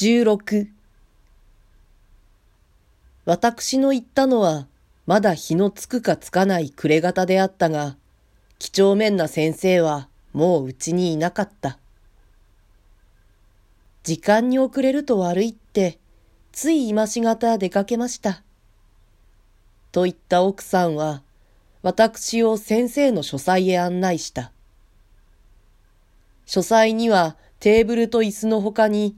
16私の言ったのは、まだ日のつくかつかない暮れ方であったが、几帳面な先生はもううちにいなかった。時間に遅れると悪いって、つい今しがた出かけました。と言った奥さんは、私を先生の書斎へ案内した。書斎にはテーブルと椅子の他に、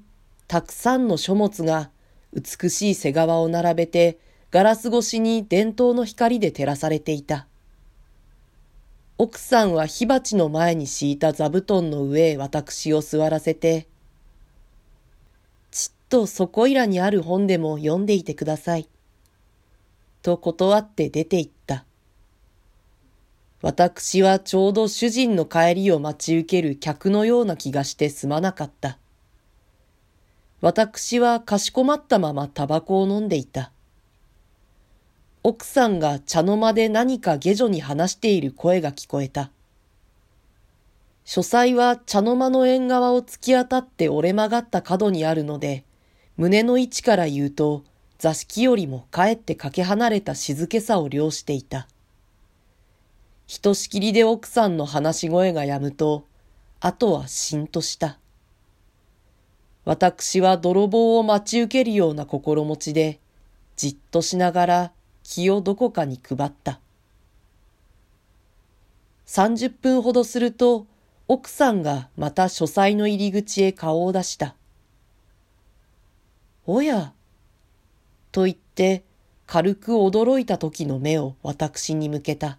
たくさんの書物が美しい背側を並べて、ガラス越しに伝統の光で照らされていた。奥さんは火鉢の前に敷いた座布団の上へ私を座らせて、ちっとそこいらにある本でも読んでいてください。と断って出て行った。私はちょうど主人の帰りを待ち受ける客のような気がしてすまなかった。私はかしこまったままタバコを飲んでいた。奥さんが茶の間で何か下女に話している声が聞こえた。書斎は茶の間の縁側を突き当たって折れ曲がった角にあるので、胸の位置から言うと座敷よりもかえってかけ離れた静けさを量していた。ひとしきりで奥さんの話し声がやむと、あとはしんとした。私は泥棒を待ち受けるような心持ちで、じっとしながら気をどこかに配った。三十分ほどすると、奥さんがまた書斎の入り口へ顔を出した。おや、と言って軽く驚いた時の目を私に向けた。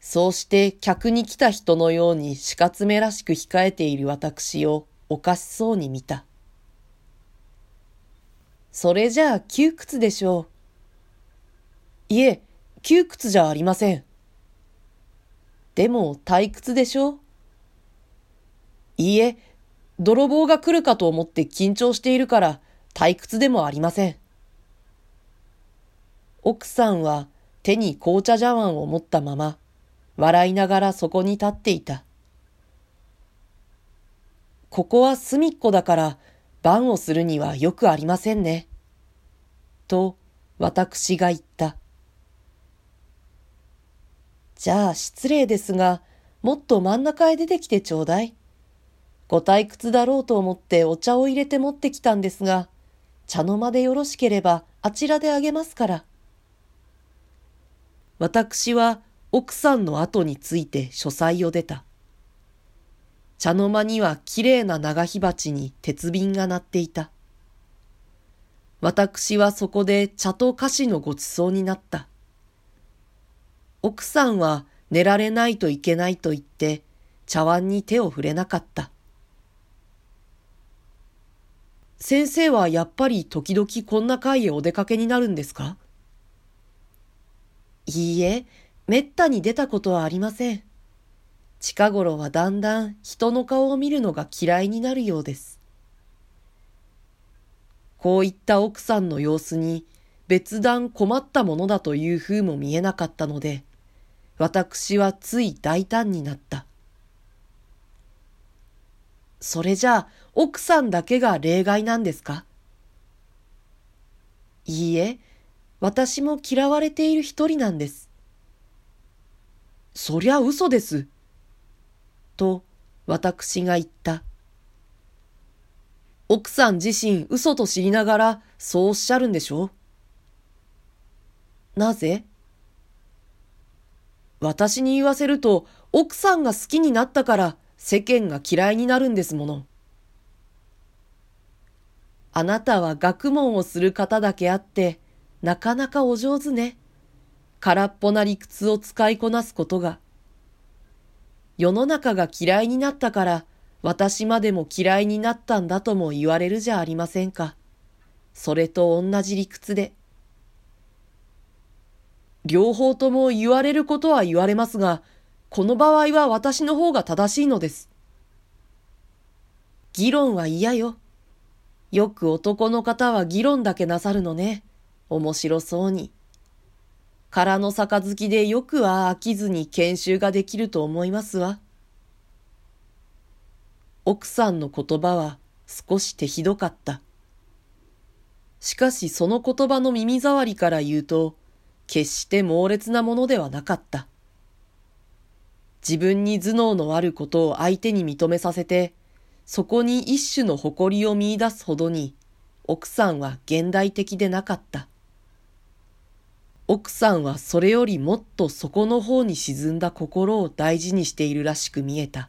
そうして客に来た人のように死活めらしく控えている私をおかしそうに見た。それじゃあ窮屈でしょう。いえ、窮屈じゃありません。でも退屈でしょういいえ、泥棒が来るかと思って緊張しているから退屈でもありません。奥さんは手に紅茶茶碗を持ったまま笑いながらそこに立っていた。ここは隅っこだから番をするにはよくありませんね。と私が言った。じゃあ失礼ですが、もっと真ん中へ出てきてちょうだい。ご退屈だろうと思ってお茶を入れて持ってきたんですが、茶の間でよろしければあちらであげますから。私は奥さんの後について書斎を出た。茶の間にはきれいな長火鉢に鉄瓶が鳴っていた。私はそこで茶と菓子のごちそうになった。奥さんは寝られないといけないと言って茶碗に手を触れなかった。先生はやっぱり時々こんな会へお出かけになるんですか？いいえ、めったに出たことはありません。近頃はだんだん人の顔を見るのが嫌いになるようです。こういった奥さんの様子に別段困ったものだという風も見えなかったので、私はつい大胆になった。それじゃあ奥さんだけが例外なんですか？いいえ、私も嫌われている一人なんです。そりゃ嘘です。と私が言った。奥さん自身嘘と知りながらそうおっしゃるんでしょ？なぜ？私に言わせると奥さんが好きになったから世間が嫌いになるんですもの。あなたは学問をする方だけあってなかなかお上手ね。空っぽな理屈を使いこなすことが。世の中が嫌いになったから私までも嫌いになったんだとも言われるじゃありませんか。それと同じ理屈で。両方とも言われることは言われますが、この場合は私の方が正しいのです。議論は嫌よ。よく男の方は議論だけなさるのね。面白そうに。空の杯でよくは飽きずに研修ができると思いますわ。奥さんの言葉は少し手ひどかった。しかしその言葉の耳障りから言うと、決して猛烈なものではなかった。自分に頭脳のあることを相手に認めさせて、そこに一種の誇りを見出すほどに、奥さんは現代的でなかった。奥さんはそれよりもっと底の方に沈んだ心を大事にしているらしく見えた。